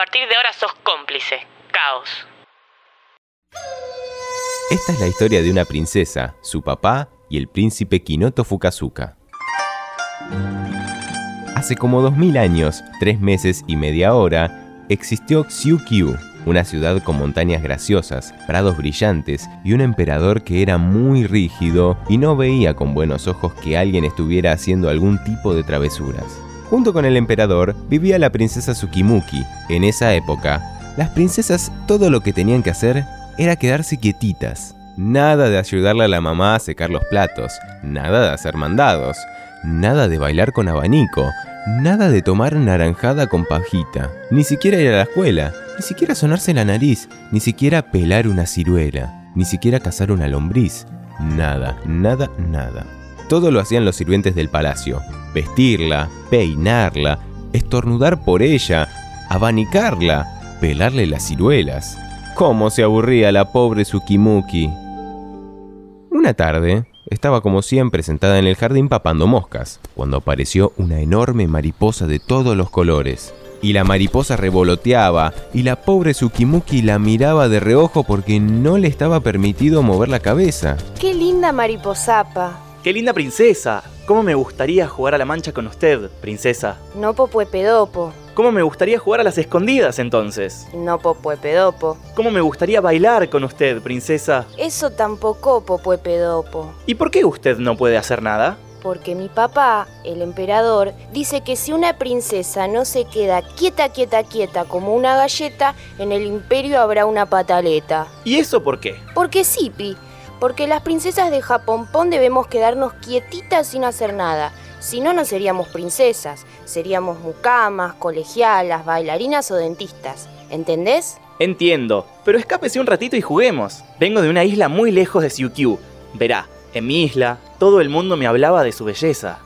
partir de ahora sos cómplice. Caos. Esta es la historia de una princesa, su papá y el príncipe Kinoto Fukazuka. Hace como 2000 años, tres meses y media hora, existió Xiukyu, una ciudad con montañas graciosas, prados brillantes y un emperador que era muy rígido y no veía con buenos ojos que alguien estuviera haciendo algún tipo de travesuras. Junto con el emperador vivía la princesa Tsukimuki. En esa época, las princesas todo lo que tenían que hacer era quedarse quietitas. Nada de ayudarle a la mamá a secar los platos, nada de hacer mandados, nada de bailar con abanico, nada de tomar naranjada con pajita, ni siquiera ir a la escuela, ni siquiera sonarse la nariz, ni siquiera pelar una ciruela, ni siquiera cazar una lombriz. Nada, nada, nada. Todo lo hacían los sirvientes del palacio. Vestirla, peinarla, estornudar por ella, abanicarla, pelarle las ciruelas. ¿Cómo se aburría la pobre Tsukimuki? Una tarde, estaba como siempre sentada en el jardín papando moscas, cuando apareció una enorme mariposa de todos los colores. Y la mariposa revoloteaba, y la pobre Tsukimuki la miraba de reojo porque no le estaba permitido mover la cabeza. ¡Qué linda mariposapa! ¡Qué linda princesa! ¿Cómo me gustaría jugar a la mancha con usted, princesa? No pedopo. ¿Cómo me gustaría jugar a las escondidas entonces? No pedopo. ¿Cómo me gustaría bailar con usted, princesa? Eso tampoco pedopo. ¿Y por qué usted no puede hacer nada? Porque mi papá, el emperador, dice que si una princesa no se queda quieta, quieta, quieta como una galleta, en el imperio habrá una pataleta. ¿Y eso por qué? Porque sí, Pi porque las princesas de Japonpón debemos quedarnos quietitas sin hacer nada. Si no, no seríamos princesas, seríamos mucamas, colegialas, bailarinas o dentistas. ¿Entendés? Entiendo, pero escápese un ratito y juguemos. Vengo de una isla muy lejos de Siukyu. Verá, en mi isla, todo el mundo me hablaba de su belleza.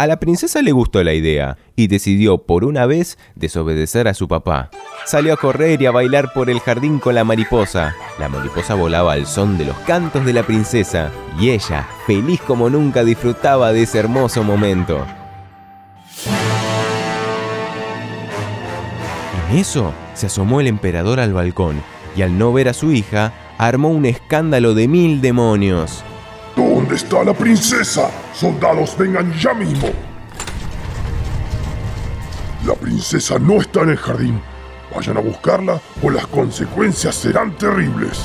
A la princesa le gustó la idea y decidió por una vez desobedecer a su papá. Salió a correr y a bailar por el jardín con la mariposa. La mariposa volaba al son de los cantos de la princesa y ella, feliz como nunca, disfrutaba de ese hermoso momento. En eso se asomó el emperador al balcón y al no ver a su hija, armó un escándalo de mil demonios. ¿Dónde está la princesa? Soldados, vengan ya mismo. La princesa no está en el jardín. Vayan a buscarla o las consecuencias serán terribles.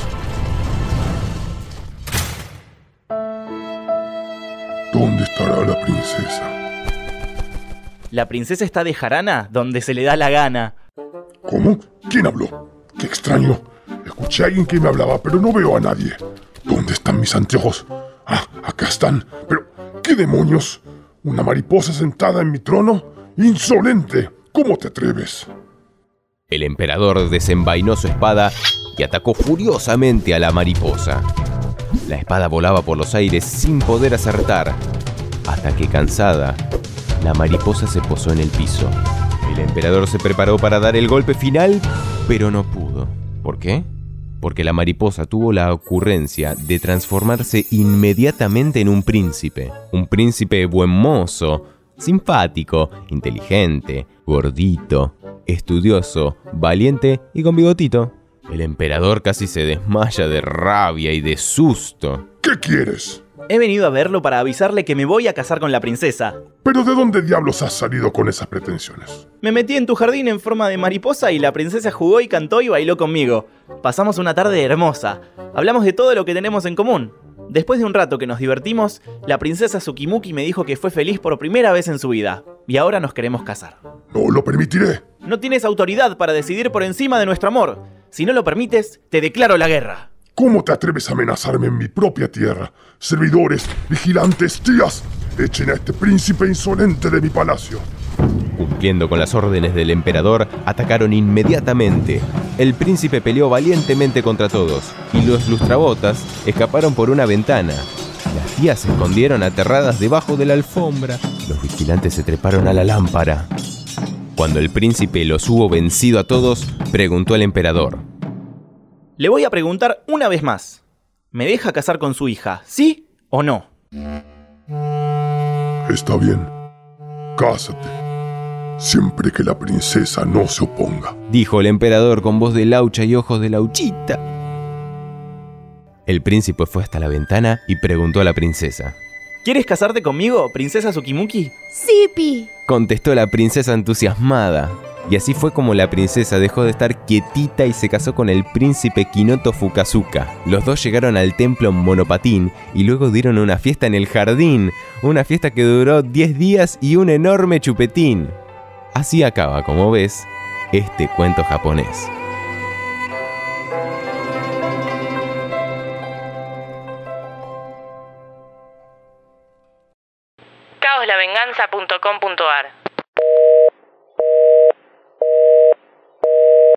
¿Dónde estará la princesa? La princesa está de jarana donde se le da la gana. ¿Cómo? ¿Quién habló? Qué extraño. Escuché a alguien que me hablaba, pero no veo a nadie. ¿Dónde están mis anteojos? Acá están. Pero, ¿qué demonios? ¿Una mariposa sentada en mi trono? ¡Insolente! ¿Cómo te atreves? El emperador desenvainó su espada y atacó furiosamente a la mariposa. La espada volaba por los aires sin poder acertar, hasta que cansada, la mariposa se posó en el piso. El emperador se preparó para dar el golpe final, pero no pudo. ¿Por qué? Porque la mariposa tuvo la ocurrencia de transformarse inmediatamente en un príncipe. Un príncipe buen mozo, simpático, inteligente, gordito, estudioso, valiente y con bigotito. El emperador casi se desmaya de rabia y de susto. ¿Qué quieres? He venido a verlo para avisarle que me voy a casar con la princesa. ¿Pero de dónde diablos has salido con esas pretensiones? Me metí en tu jardín en forma de mariposa y la princesa jugó y cantó y bailó conmigo. Pasamos una tarde hermosa. Hablamos de todo lo que tenemos en común. Después de un rato que nos divertimos, la princesa Tsukimuki me dijo que fue feliz por primera vez en su vida. Y ahora nos queremos casar. No lo permitiré. No tienes autoridad para decidir por encima de nuestro amor. Si no lo permites, te declaro la guerra. ¿Cómo te atreves a amenazarme en mi propia tierra? Servidores, vigilantes, tías, echen a este príncipe insolente de mi palacio. Cumpliendo con las órdenes del emperador, atacaron inmediatamente. El príncipe peleó valientemente contra todos, y los lustrabotas escaparon por una ventana. Las tías se escondieron aterradas debajo de la alfombra. Los vigilantes se treparon a la lámpara. Cuando el príncipe los hubo vencido a todos, preguntó al emperador. Le voy a preguntar una vez más. ¿Me deja casar con su hija, sí o no? Está bien. Cásate. siempre que la princesa no se oponga. Dijo el emperador con voz de laucha y ojos de lauchita. El príncipe fue hasta la ventana y preguntó a la princesa. ¿Quieres casarte conmigo, princesa Tsukimuki? Sí, Pi. Contestó la princesa entusiasmada. Y así fue como la princesa dejó de estar quietita y se casó con el príncipe Kinoto Fukazuka. Los dos llegaron al templo monopatín y luego dieron una fiesta en el jardín, una fiesta que duró 10 días y un enorme chupetín. Así acaba, como ves, este cuento japonés. caoslavenganza.com.ar